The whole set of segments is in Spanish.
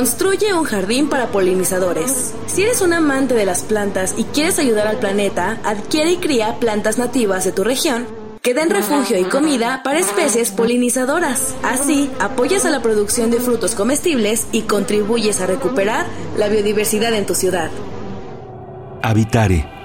Construye un jardín para polinizadores. Si eres un amante de las plantas y quieres ayudar al planeta, adquiere y cría plantas nativas de tu región que den refugio y comida para especies polinizadoras. Así, apoyas a la producción de frutos comestibles y contribuyes a recuperar la biodiversidad en tu ciudad. Habitare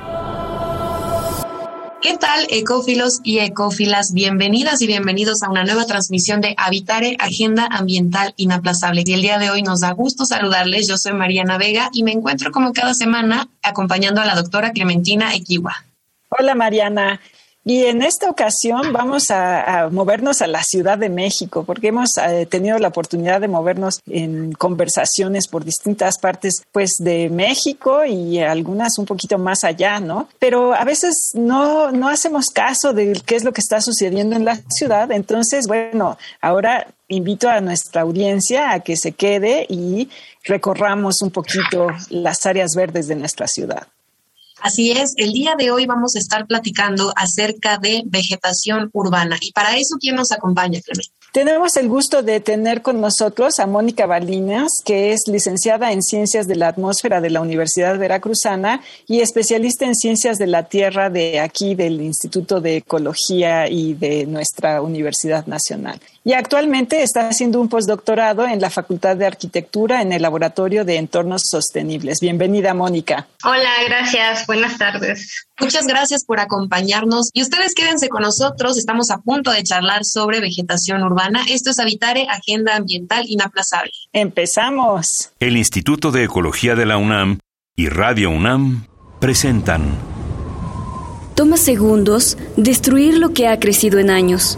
¿Qué tal, ecófilos y ecófilas? Bienvenidas y bienvenidos a una nueva transmisión de Habitare, Agenda Ambiental Inaplazable. Y el día de hoy nos da gusto saludarles. Yo soy Mariana Vega y me encuentro como cada semana acompañando a la doctora Clementina Equiwa. Hola Mariana, y en esta ocasión vamos a, movernos a la Ciudad de México, porque hemos eh, tenido la oportunidad de movernos en conversaciones por distintas partes, pues de México y algunas un poquito más allá, ¿no? Pero a veces no, no hacemos caso de qué es lo que está sucediendo en la ciudad. Entonces, bueno, ahora invito a nuestra audiencia a que se quede y recorramos un poquito las áreas verdes de nuestra ciudad. Así es, el día de hoy vamos a estar platicando acerca de vegetación urbana. Y para eso, ¿quién nos acompaña, Clemente? Tenemos el gusto de tener con nosotros a Mónica Balinas, que es licenciada en Ciencias de la Atmósfera de la Universidad Veracruzana y especialista en Ciencias de la Tierra de aquí, del Instituto de Ecología y de nuestra Universidad Nacional. Y actualmente está haciendo un postdoctorado en la Facultad de Arquitectura en el Laboratorio de Entornos Sostenibles. Bienvenida, Mónica. Hola, gracias. Buenas tardes. Muchas gracias por acompañarnos y ustedes quédense con nosotros. Estamos a punto de charlar sobre vegetación urbana. Esto es Habitare, Agenda Ambiental Inaplazable. Empezamos. El Instituto de Ecología de la UNAM y Radio UNAM presentan. Toma segundos destruir lo que ha crecido en años.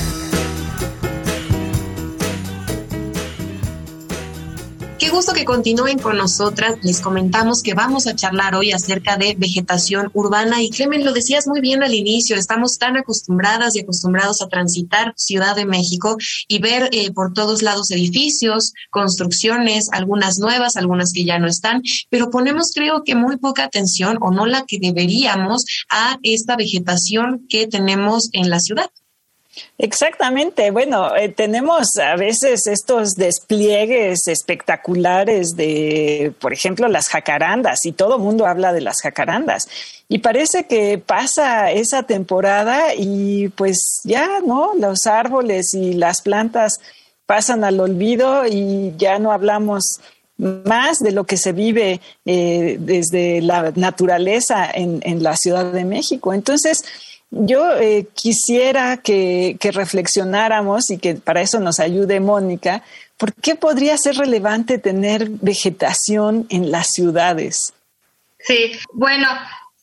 Gusto que continúen con nosotras. Les comentamos que vamos a charlar hoy acerca de vegetación urbana y Clemen, lo decías muy bien al inicio, estamos tan acostumbradas y acostumbrados a transitar Ciudad de México y ver eh, por todos lados edificios, construcciones, algunas nuevas, algunas que ya no están, pero ponemos creo que muy poca atención o no la que deberíamos a esta vegetación que tenemos en la ciudad. Exactamente. Bueno, eh, tenemos a veces estos despliegues espectaculares de, por ejemplo, las jacarandas y todo el mundo habla de las jacarandas. Y parece que pasa esa temporada y pues ya, ¿no? Los árboles y las plantas pasan al olvido y ya no hablamos más de lo que se vive eh, desde la naturaleza en, en la Ciudad de México. Entonces, yo eh, quisiera que, reflexionáramos y que para eso nos ayude Mónica, ¿por qué podría ser relevante tener vegetación en las ciudades? Sí, bueno,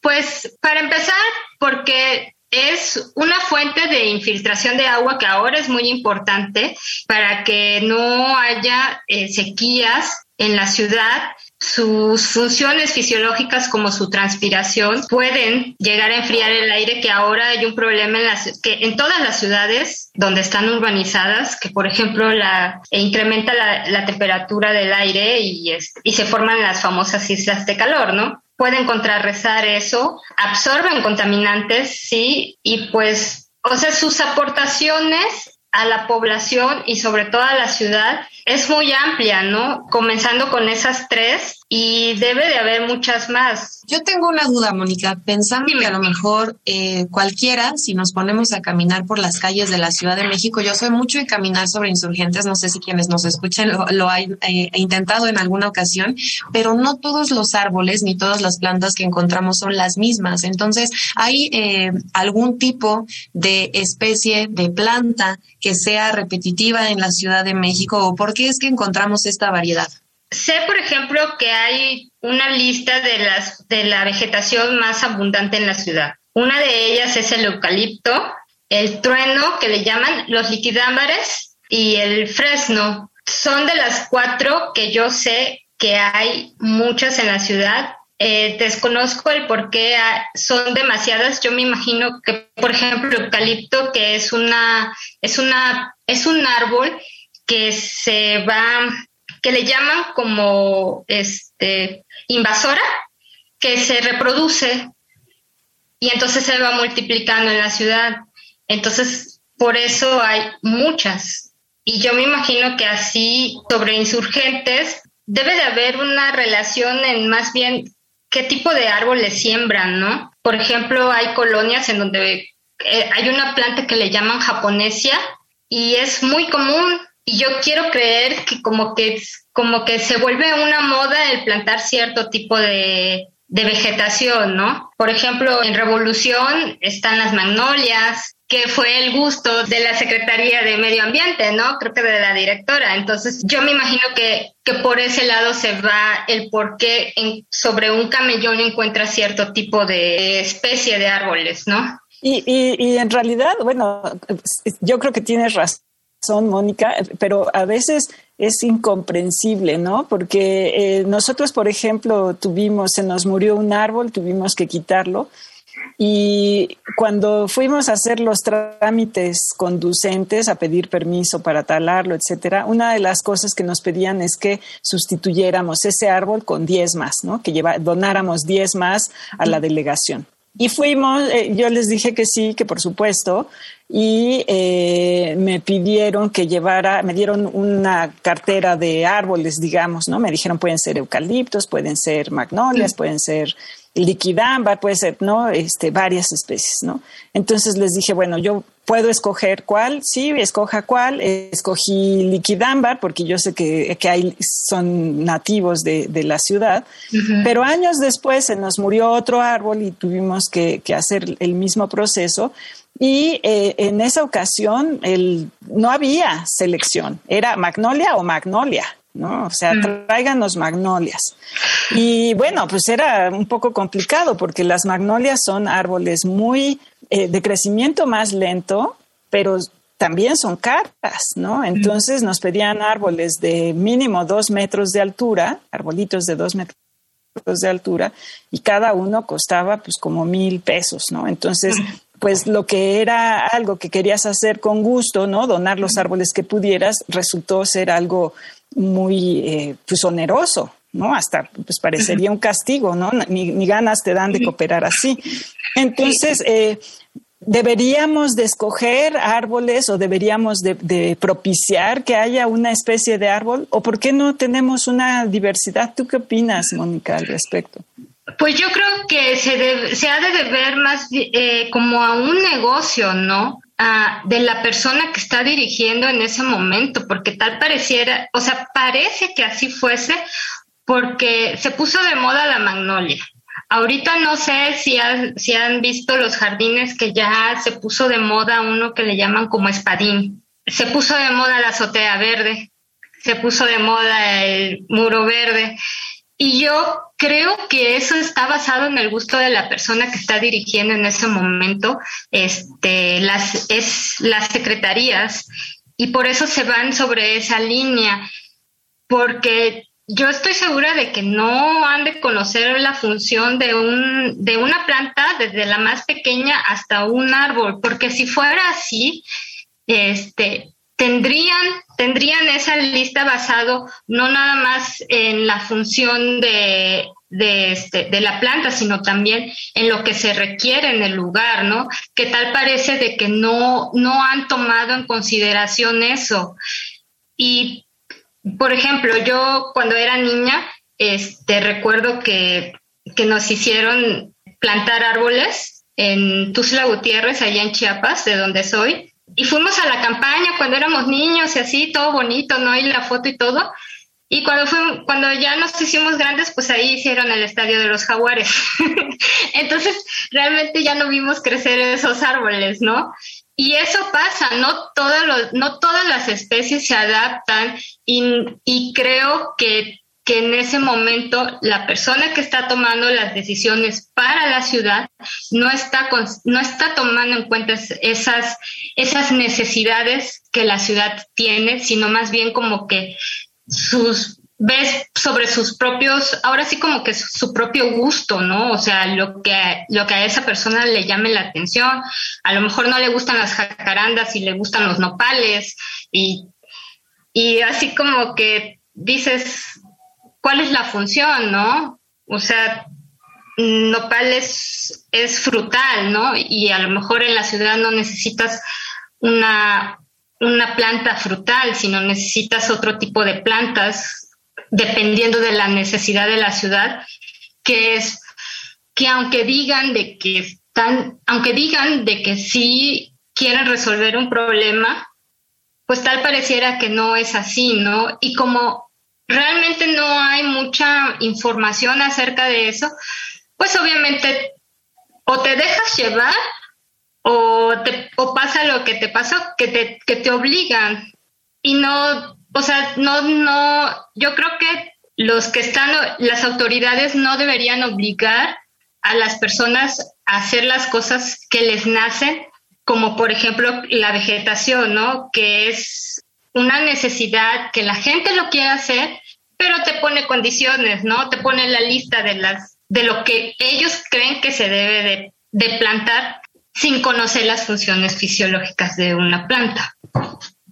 pues para empezar, porque es una fuente de infiltración de agua que ahora es muy importante para que no haya eh, sequías en la ciudad sus funciones fisiológicas como su transpiración pueden llegar a enfriar el aire que ahora hay un problema en las que en todas las ciudades donde están urbanizadas que por ejemplo la e incrementa la, temperatura del aire y, y se forman las famosas islas de calor, ¿no? Pueden contrarrestar eso, absorben contaminantes, sí, y pues, o sea, sus aportaciones a la población y sobre todo a la ciudad es muy amplia, ¿no? Comenzando con esas tres y debe de haber muchas más. Yo tengo una duda, Mónica, pensando que a lo mejor eh, cualquiera, si nos ponemos a caminar por las calles de la Ciudad de México, yo soy mucho de caminar sobre insurgentes, no sé si quienes nos escuchan lo, lo han eh, intentado en alguna ocasión, pero no todos los árboles ni todas las plantas que encontramos son las mismas. Entonces, ¿hay eh, algún tipo de especie de planta que sea repetitiva en la Ciudad de México o por qué es que encontramos esta variedad? Sé, por ejemplo, que hay una lista de, las, de la vegetación más abundante en la ciudad. Una de ellas es el eucalipto, el trueno, que le llaman los liquidámbares, y el fresno. Son de las cuatro que yo sé que hay muchas en la ciudad. Eh, desconozco el por qué son demasiadas. Yo me imagino que, por ejemplo, el eucalipto, que es una, es una, es un árbol que se va, que le llaman como este invasora, que se reproduce y entonces se va multiplicando en la ciudad. Entonces, por eso hay muchas. Y yo me imagino que así sobre insurgentes debe de haber una relación en más bien qué tipo de árboles siembran, ¿no? Por ejemplo, hay colonias en donde eh, hay una planta que le llaman japonesia y es muy común y yo quiero creer que como que como que se vuelve una moda el plantar cierto tipo de, de vegetación, ¿no? Por ejemplo, en Revolución están las magnolias, que fue el gusto de la Secretaría de Medio Ambiente, ¿no? Creo que de la directora. Entonces, yo me imagino que, que por ese lado se va el por qué sobre un camellón encuentra cierto tipo de especie de árboles, ¿no? Y, y, y en realidad, bueno, yo creo que tienes razón son, Mónica, pero a veces es incomprensible, ¿no? Porque eh, nosotros, por ejemplo, tuvimos, se nos murió un árbol, tuvimos que quitarlo. Y cuando fuimos a hacer los trámites conducentes, a pedir permiso para talarlo, etcétera, una de las cosas que nos pedían es que sustituyéramos ese árbol con 10 más, ¿no? Que lleva, donáramos 10 más a la delegación. Y fuimos, eh, yo les dije que sí, que por supuesto, y eh, me pidieron que llevara, me dieron una cartera de árboles, digamos, ¿no? Me dijeron pueden ser eucaliptos, pueden ser magnolias, pueden ser liquidámbar, puede ser, ¿no? Este, varias especies, ¿no? Entonces les dije, bueno, yo puedo escoger cuál, sí, escoja cuál. Escogí liquidámbar porque yo sé que, que hay, son nativos de, de la ciudad, pero años después se nos murió otro árbol y tuvimos que, que hacer el mismo proceso. Y eh, en esa ocasión el, no había selección, era magnolia o magnolia. ¿No? O sea, mm. tráiganos magnolias. Y bueno, pues era un poco complicado porque las magnolias son árboles muy eh, de crecimiento más lento, pero también son caras, ¿no? Entonces nos pedían árboles de mínimo dos metros de altura, arbolitos de dos metros de altura, y cada uno costaba pues como mil pesos, ¿no? Entonces, pues lo que era algo que querías hacer con gusto, ¿no? Donar los árboles que pudieras, resultó ser algo muy eh, pues oneroso, ¿no? Hasta pues parecería un castigo, ¿no? Ni, ganas te dan de cooperar así. Entonces, eh, deberíamos de escoger árboles o deberíamos de, propiciar que haya una especie de árbol o por qué no tenemos una diversidad. ¿Tú qué opinas, Mónica, al respecto? Pues yo creo que se, se ha de ver más eh, como a un negocio, ¿no? De la persona que está dirigiendo en ese momento, porque tal pareciera, o sea, parece que así fuese, porque se puso de moda la magnolia. Ahorita no sé si, si han visto los jardines que ya se puso de moda uno que le llaman como espadín. Se puso de moda la azotea verde, se puso de moda el muro verde. Y yo creo que eso está basado en el gusto de la persona que está dirigiendo en ese momento este, las, es, las secretarías y por eso se van sobre esa línea, porque yo estoy segura de que no han de conocer la función de, un, de una planta desde la más pequeña hasta un árbol, porque si fuera así, este, tendrían, tendrían esa lista basado no nada más en la función de, este, de la planta, sino también en lo que se requiere en el lugar, ¿no? Que tal parece de que no, no han tomado en consideración eso. Y por ejemplo, yo cuando era niña, este, recuerdo que, que nos hicieron plantar árboles en Tuzla Gutiérrez, allá en Chiapas, de donde soy, y fuimos a la campaña cuando éramos niños y así, todo bonito, ¿no? Y la foto y todo. Y cuando, fue, cuando ya nos hicimos grandes, pues ahí hicieron el estadio de los jaguares. Entonces, realmente ya no vimos crecer esos árboles, ¿no? Y eso pasa, no, todos los, no todas las especies se adaptan y, y creo que que en ese momento la persona que está tomando las decisiones para la ciudad no está, no está tomando en cuenta esas, esas necesidades que la ciudad tiene, sino más bien como que sus ves sobre sus propios, ahora sí como que su propio gusto, ¿no? O sea, lo que, lo que a esa persona le llame la atención. A lo mejor no le gustan las jacarandas y le gustan los nopales y, y así como que dices, cuál es la función, ¿no? O sea, nopal es, es frutal, ¿no? Y a lo mejor en la ciudad no necesitas una, una planta frutal, sino necesitas otro tipo de plantas dependiendo de la necesidad de la ciudad, que es que aunque digan de que están, aunque digan de que sí quieren resolver un problema, pues tal pareciera que no es así, ¿no? Y como realmente no hay mucha información acerca de eso, pues obviamente o te dejas llevar o, te, o pasa lo que te pasó, que te, que te obligan. Y no, o sea, no, no, yo creo que los que están, las autoridades no deberían obligar a las personas a hacer las cosas que les nacen, como por ejemplo la vegetación, ¿no? Que es una necesidad que la gente lo quiere hacer, pero te pone condiciones, ¿no? Te pone la lista de las de lo que ellos creen que se debe de, plantar sin conocer las funciones fisiológicas de una planta.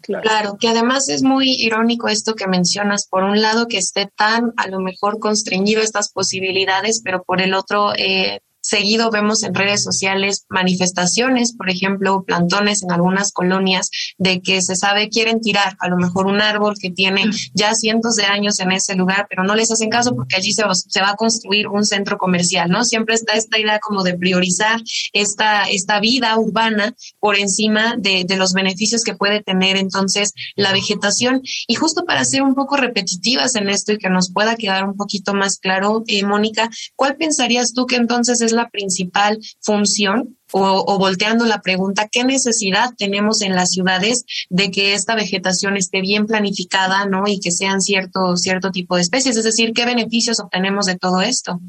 Claro. que además es muy irónico esto que mencionas, por un lado que esté tan a lo mejor constreñido estas posibilidades, pero por el otro eh, Seguido vemos en redes sociales manifestaciones, por ejemplo, plantones en algunas colonias de que se sabe quieren tirar a lo mejor un árbol que tiene ya cientos de años en ese lugar, pero no les hacen caso porque allí se va, se va a construir un centro comercial, ¿no? Siempre está esta idea como de priorizar esta, esta vida urbana por encima de, de los beneficios que puede tener entonces la vegetación. Y justo para ser un poco repetitivas en esto y que nos pueda quedar un poquito más claro, eh, Mónica, ¿cuál pensarías tú que entonces es la principal función o, volteando la pregunta, ¿qué necesidad tenemos en las ciudades de que esta vegetación esté bien planificada, ¿no? Y que sean cierto, cierto tipo de especies, es decir, ¿qué beneficios obtenemos de todo esto?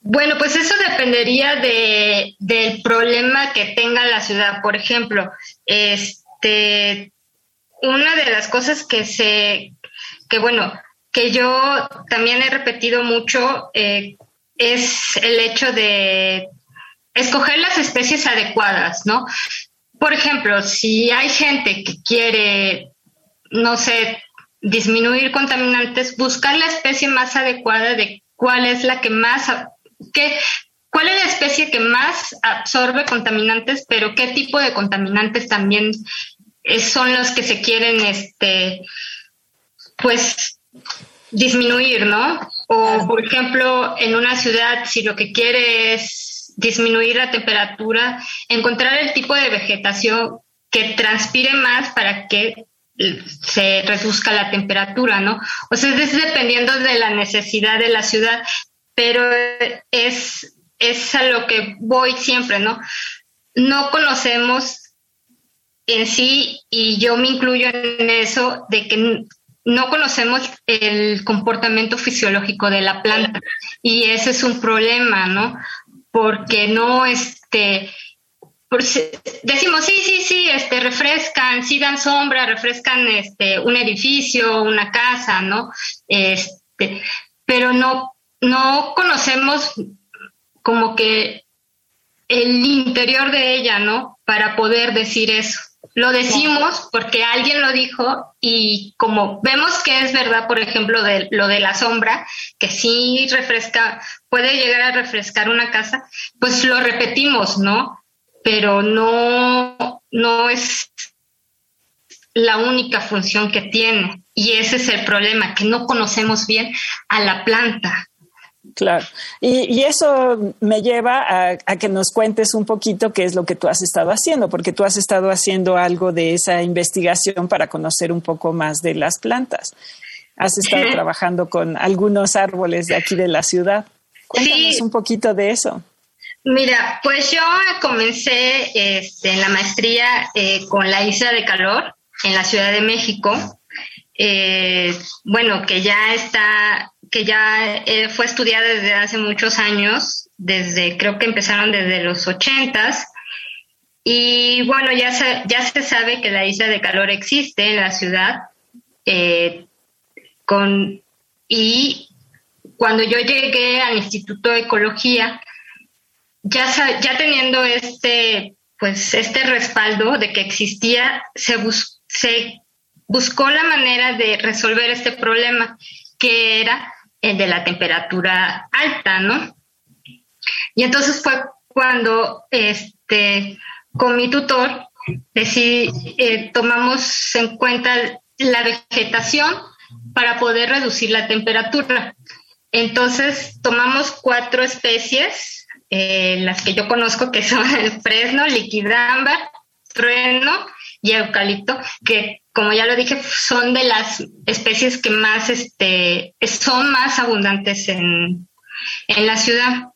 Bueno, pues eso dependería de, del problema que tenga la ciudad. Por ejemplo, este, una de las cosas que se, que bueno, que yo también he repetido mucho eh, es el hecho de escoger las especies adecuadas, ¿no? Por ejemplo, si hay gente que quiere, no sé, disminuir contaminantes, buscar la especie más adecuada de cuál es la que más, cuál es la especie que más absorbe contaminantes, pero qué tipo de contaminantes también son los que se quieren, este, pues, disminuir, ¿no? O, por ejemplo, en una ciudad, si lo que quiere es disminuir la temperatura, encontrar el tipo de vegetación que transpire más para que se reduzca la temperatura, ¿no? O sea, es dependiendo de la necesidad de la ciudad, pero es, es a lo que voy siempre, ¿no? No conocemos en sí, y yo me incluyo en eso, de que no conocemos el comportamiento fisiológico de la planta y ese es un problema, ¿no? Porque no, este, decimos, sí, sí, sí, este, refrescan, sí dan sombra, refrescan este, un edificio, una casa, ¿no? Este, pero no, no conocemos como que el interior de ella, ¿no? Para poder decir eso. Lo decimos porque alguien lo dijo y como vemos que es verdad, por ejemplo, de lo de la sombra, que sí refresca, puede llegar a refrescar una casa, pues lo repetimos, ¿no? Pero no, no es la única función que tiene. Y ese es el problema, que no conocemos bien a la planta. Claro. Y, eso me lleva a, que nos cuentes un poquito qué es lo que tú has estado haciendo, porque tú has estado haciendo algo de esa investigación para conocer un poco más de las plantas. Has estado trabajando con algunos árboles de aquí de la ciudad. Cuéntanos un poquito de eso. Mira, pues yo comencé este, en la maestría eh, con la isla de calor en la Ciudad de México eh, bueno, que ya está, que ya eh, fue estudiada desde hace muchos años, desde, creo que empezaron desde los ochentas, y bueno, ya se, ya se sabe que la isla de calor existe en la ciudad, eh, con, y cuando yo llegué al Instituto de Ecología, ya, ya teniendo este, pues, este respaldo de que existía, se, se buscó la manera de resolver este problema, que era de la temperatura alta, ¿no? Y entonces fue cuando este, con mi tutor decidí, eh, tomamos en cuenta la vegetación para poder reducir la temperatura. Entonces tomamos cuatro especies, eh, las que yo conozco que son el fresno, liquidamba, trueno y eucalipto, que como ya lo dije, son de las especies que más, este, son más abundantes en, en la ciudad.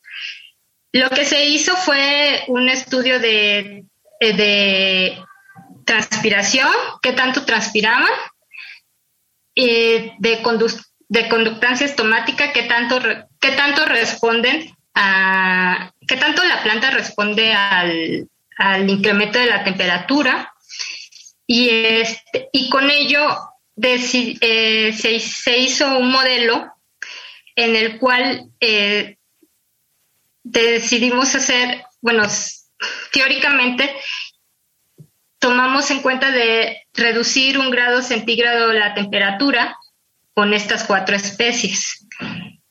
Lo que se hizo fue un estudio de, eh, de transpiración, qué tanto transpiraban, de, de conductancia estomática, qué tanto, qué tanto responden a, qué tanto la planta responde al, al incremento de la temperatura y, este, y con ello eh, se, hizo un modelo en el cual eh, decidimos hacer, bueno, teóricamente tomamos en cuenta de reducir un grado centígrado la temperatura con estas cuatro especies.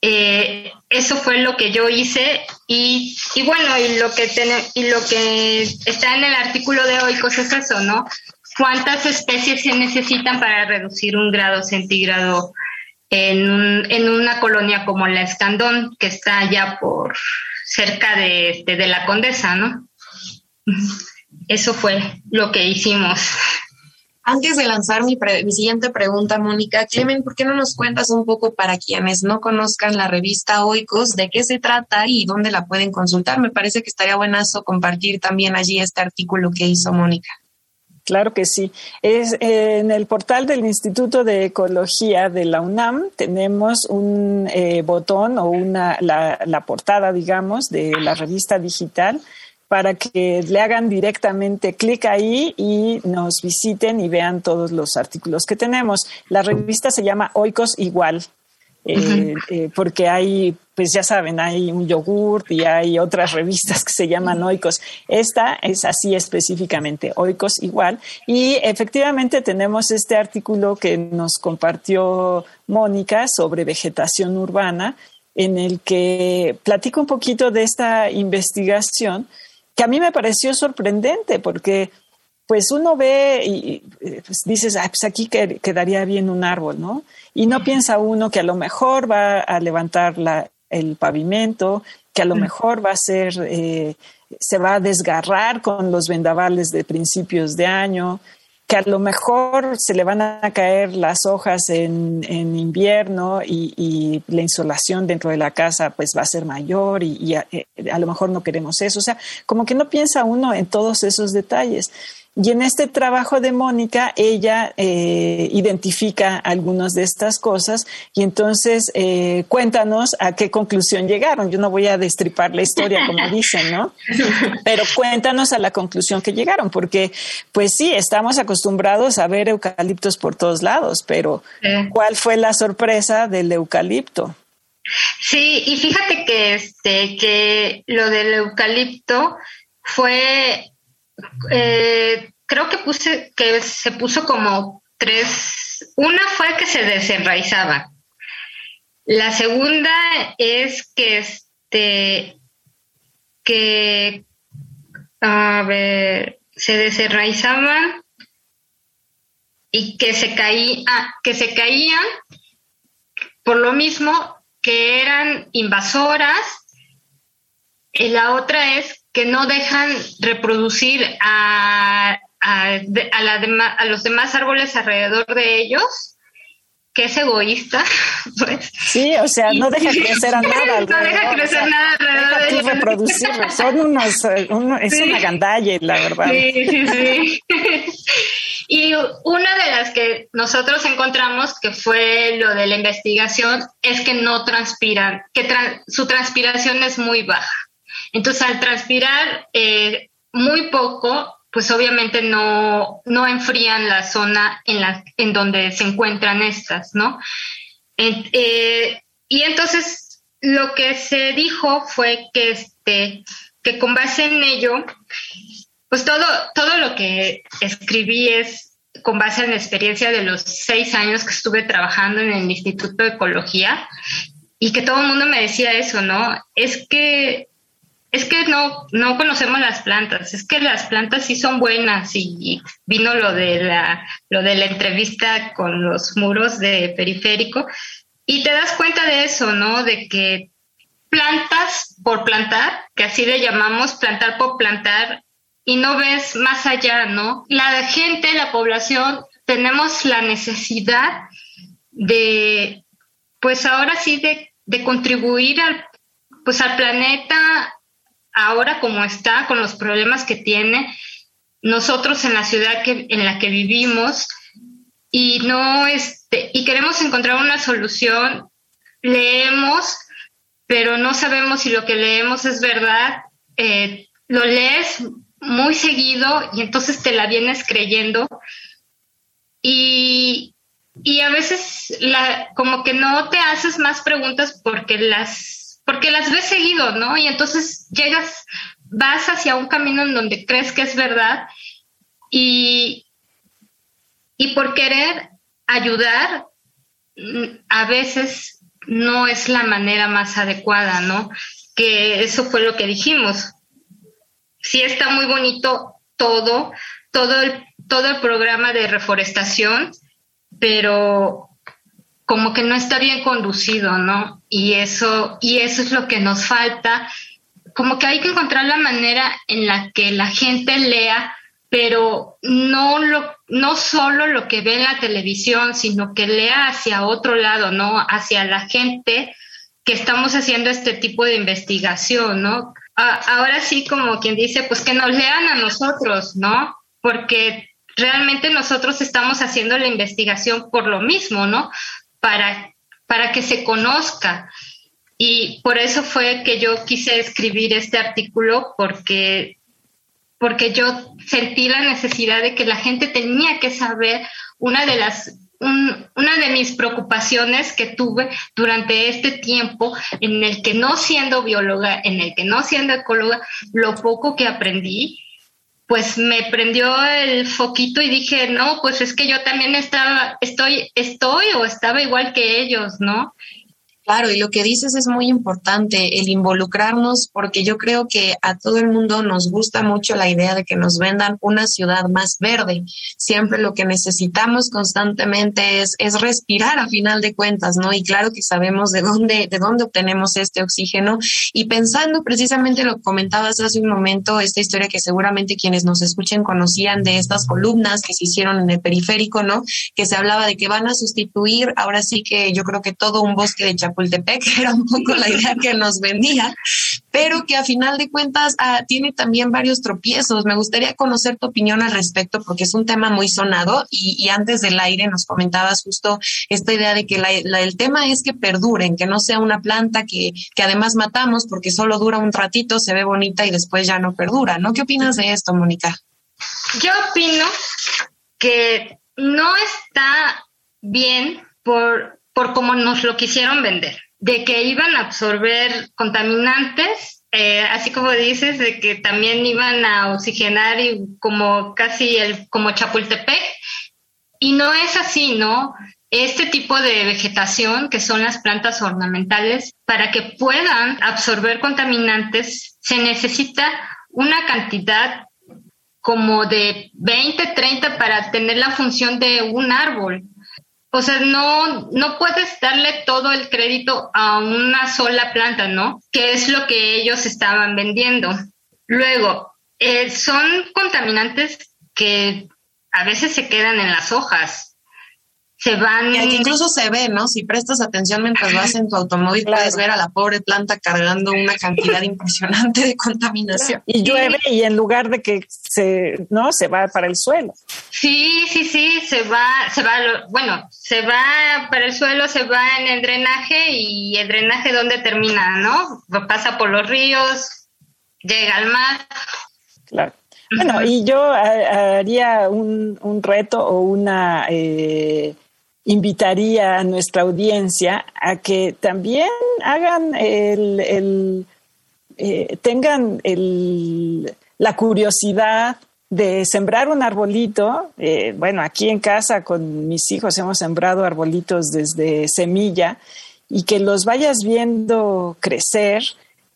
Eh, eso fue lo que yo hice y, y bueno, y lo que y lo que está en el artículo de hoy, pues es eso, ¿no? ¿Cuántas especies se necesitan para reducir un grado centígrado en, en una colonia como la Escandón, que está ya por cerca de, de la Condesa, ¿no? Eso fue lo que hicimos. Antes de lanzar mi, siguiente pregunta, Mónica, Clemen, ¿por qué no nos cuentas un poco para quienes no conozcan la revista Oikos, de qué se trata y dónde la pueden consultar? Me parece que estaría buenazo compartir también allí este artículo que hizo Mónica. Claro que sí. Es, eh, en el portal del Instituto de Ecología de la UNAM tenemos un eh, botón o una, la, la portada, digamos, de la revista digital para que le hagan directamente clic ahí y nos visiten y vean todos los artículos que tenemos. La revista se llama Oikos Igual, eh, eh, porque hay, pues ya saben, hay un yogurt y hay otras revistas que se llaman Oikos. Esta es así específicamente, Oikos Igual. Y efectivamente tenemos este artículo que nos compartió Mónica sobre vegetación urbana, en el que platico un poquito de esta investigación que a mí me pareció sorprendente porque pues uno ve y pues dices, pues aquí quedaría bien un árbol, ¿no? Y no piensa uno que a lo mejor va a levantar la, el pavimento, que a lo mejor va a ser, eh, se va a desgarrar con los vendavales de principios de año, que a lo mejor se le van a caer las hojas en, en invierno y, y, la insolación dentro de la casa pues va a ser mayor y, y a, eh, a, lo mejor no queremos eso. O sea, como que no piensa uno en todos esos detalles. Y en este trabajo de Mónica, ella eh, identifica algunas de estas cosas y entonces eh, cuéntanos a qué conclusión llegaron. Yo no voy a destripar la historia como dicen, ¿no? Pero cuéntanos a la conclusión que llegaron, porque pues sí, estamos acostumbrados a ver eucaliptos por todos lados, pero ¿cuál fue la sorpresa del eucalipto? Sí, y fíjate que este que lo del eucalipto fue eh, creo que puse que se puso como tres. Una fue que se desenraizaba. La segunda es que este que a ver se desenraizaban y que se caía ah, que se caían por lo mismo que eran invasoras y la otra es que no dejan reproducir a, a, a, los demás árboles alrededor de ellos, que es egoísta, pues. Sí, o sea, no deja crecer a nada. no deja crecer nada alrededor de ellos. reproducirlos. Son unos, es una gandalle, la verdad. Sí, sí, sí. y Y una de las que nosotros encontramos que fue lo de la investigación es que no transpiran, que su transpiración es muy baja. Entonces, al transpirar eh, muy poco, pues obviamente no, no enfrían la zona en, la, en donde se encuentran estas, ¿no? Eh, y entonces lo que se dijo fue que, este, que con base en ello, pues todo, todo lo que escribí es con base en la experiencia de los seis años que estuve trabajando en el Instituto de Ecología y que todo el mundo me decía eso, ¿no? Es que es que no, no conocemos las plantas, es que las plantas sí son buenas y vino lo de la, lo de la entrevista con los muros de periférico y te das cuenta de eso, ¿no? De que plantas por plantar, que así le llamamos plantar por plantar, y no ves más allá, ¿no? La gente, la población, tenemos la necesidad de, pues ahora sí, de, de contribuir al, pues al planeta ahora como está, con los problemas que tiene, nosotros en la ciudad que, en la que vivimos, y no este, y queremos encontrar una solución, leemos, pero no sabemos si lo que leemos es verdad. Eh, lo lees muy seguido y entonces te la vienes creyendo y, y a veces como que no te haces más preguntas porque las, porque las ves seguido, ¿no? Y entonces llegas, vas hacia un camino en donde crees que es verdad y, y por querer ayudar, mm, a veces no es la manera más adecuada, ¿no? Que eso fue lo que dijimos sí está muy bonito todo, todo el, todo el programa de reforestación, pero como que no está bien conducido, ¿no? Y eso, y eso es lo que nos falta. Como que hay que encontrar la manera en la que la gente lea, pero no lo, no solo lo que ve en la televisión, sino que lea hacia otro lado, ¿no? Hacia la gente que estamos haciendo este tipo de investigación, ¿no? ahora sí como quien dice, pues que nos lean a nosotros, ¿no? Porque realmente nosotros estamos haciendo la investigación por lo mismo, ¿no? Para, para que se conozca. Y por eso fue que yo quise escribir este artículo, porque, porque yo sentí la necesidad de que la gente tenía que saber una de las una de mis preocupaciones que tuve durante este tiempo en el que no siendo bióloga, en el que no siendo ecóloga, lo poco que aprendí, pues me prendió el foquito y dije, no, pues es que yo también estaba, estoy, estoy o estaba igual que ellos, ¿no? Claro, y lo que dices es muy importante, el involucrarnos, porque yo creo que a todo el mundo nos gusta mucho la idea de que nos vendan una ciudad más verde. Siempre lo que necesitamos constantemente es, es respirar a final de cuentas, ¿no? Y claro que sabemos de dónde, de dónde obtenemos este oxígeno. Y pensando precisamente lo que comentabas hace un momento, esta historia que seguramente quienes nos escuchen conocían de estas columnas que se hicieron en el periférico, ¿no? Que se hablaba de que van a sustituir, ahora sí que yo creo que todo un bosque de era un poco la idea que nos vendía, pero que a final de cuentas ah, tiene también varios tropiezos. Me gustaría conocer tu opinión al respecto porque es un tema muy sonado y, antes del aire nos comentabas justo esta idea de que el tema es que perduren, que no sea una planta que, que además matamos porque solo dura un ratito, se ve bonita y después ya no perdura, ¿no? ¿Qué opinas de esto, Mónica? Yo opino que no está bien por por cómo nos lo quisieron vender, de que iban a absorber contaminantes, eh, así como dices, de que también iban a oxigenar y como casi el, como Chapultepec, y no es así, ¿no? Este tipo de vegetación, que son las plantas ornamentales, para que puedan absorber contaminantes, se necesita una cantidad como de 20, 30 para tener la función de un árbol. O sea, no, no puedes darle todo el crédito a una sola planta, ¿no? Que es lo que ellos estaban vendiendo. Luego, eh, son contaminantes que a veces se quedan en las hojas. Se van. Y aquí incluso se ve, ¿no? Si prestas atención mientras vas en tu automóvil, puedes ver a la pobre planta cargando una cantidad impresionante de contaminación. Y llueve y en lugar de que se, no, se va para el suelo. Sí, sí, sí, se va, se va, bueno, se va para el suelo, se va en el drenaje y el drenaje dónde termina, ¿no? Pasa por los ríos, llega al mar. Claro. Bueno, y yo haría un, un reto o una eh, invitaría a nuestra audiencia a que también hagan el, eh, tengan el, la curiosidad de sembrar un arbolito. Eh, bueno, aquí en casa con mis hijos hemos sembrado arbolitos desde semilla y que los vayas viendo crecer,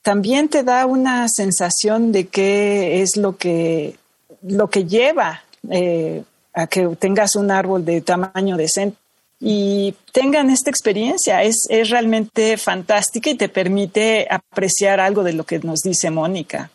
también te da una sensación de qué es lo que, lo que lleva eh, a que tengas un árbol de tamaño decente y tengan esta experiencia. Es, es realmente fantástica y te permite apreciar algo de lo que nos dice Mónica.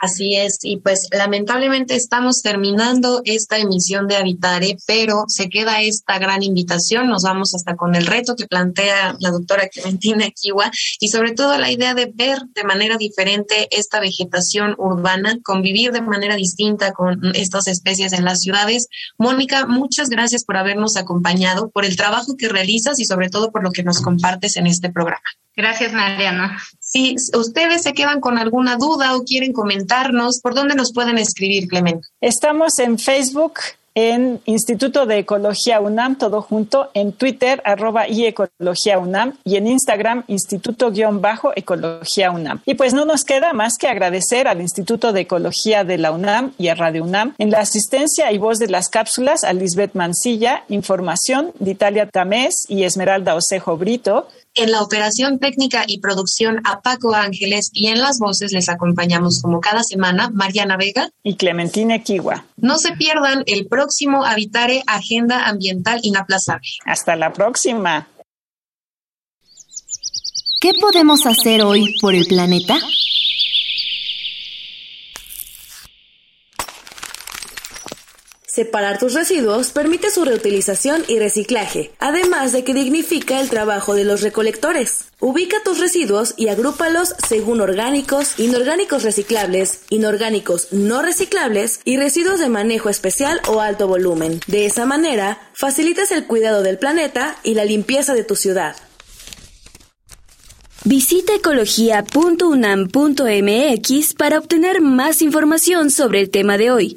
Así es, y pues lamentablemente estamos terminando esta emisión de Habitare, pero se queda esta gran invitación, nos vamos hasta con el reto que plantea la doctora Clementina Kiwa y sobre todo la idea de ver de manera diferente esta vegetación urbana, convivir de manera distinta con estas especies en las ciudades. Mónica, muchas gracias por habernos acompañado, por el trabajo que realizas y sobre todo por lo que nos compartes en este programa. Gracias, Mariana. Si ustedes se quedan con alguna duda o quieren comentarnos, ¿por dónde nos pueden escribir, Clemente? Estamos en Facebook, en Instituto de Ecología UNAM, todo junto, en Twitter, arroba y Ecología UNAM, y en Instagram, Instituto-Ecología UNAM. Y pues no nos queda más que agradecer al Instituto de Ecología de la UNAM y a Radio UNAM en la asistencia y voz de las cápsulas a Lisbeth Mancilla, información de Italia Tamés y Esmeralda Osejo Brito, en la operación técnica y producción a Paco Ángeles y en las voces les acompañamos como cada semana Mariana Vega y Clementina Kiwa. No se pierdan el próximo Habitare Agenda Ambiental Inaplazable. Hasta la próxima. ¿Qué podemos hacer hoy por el planeta? Separar tus residuos permite su reutilización y reciclaje, además de que dignifica el trabajo de los recolectores. Ubica tus residuos y agrúpalos según orgánicos, inorgánicos reciclables, inorgánicos no reciclables y residuos de manejo especial o alto volumen. De esa manera, facilitas el cuidado del planeta y la limpieza de tu ciudad. Visita ecología.unam.mx para obtener más información sobre el tema de hoy.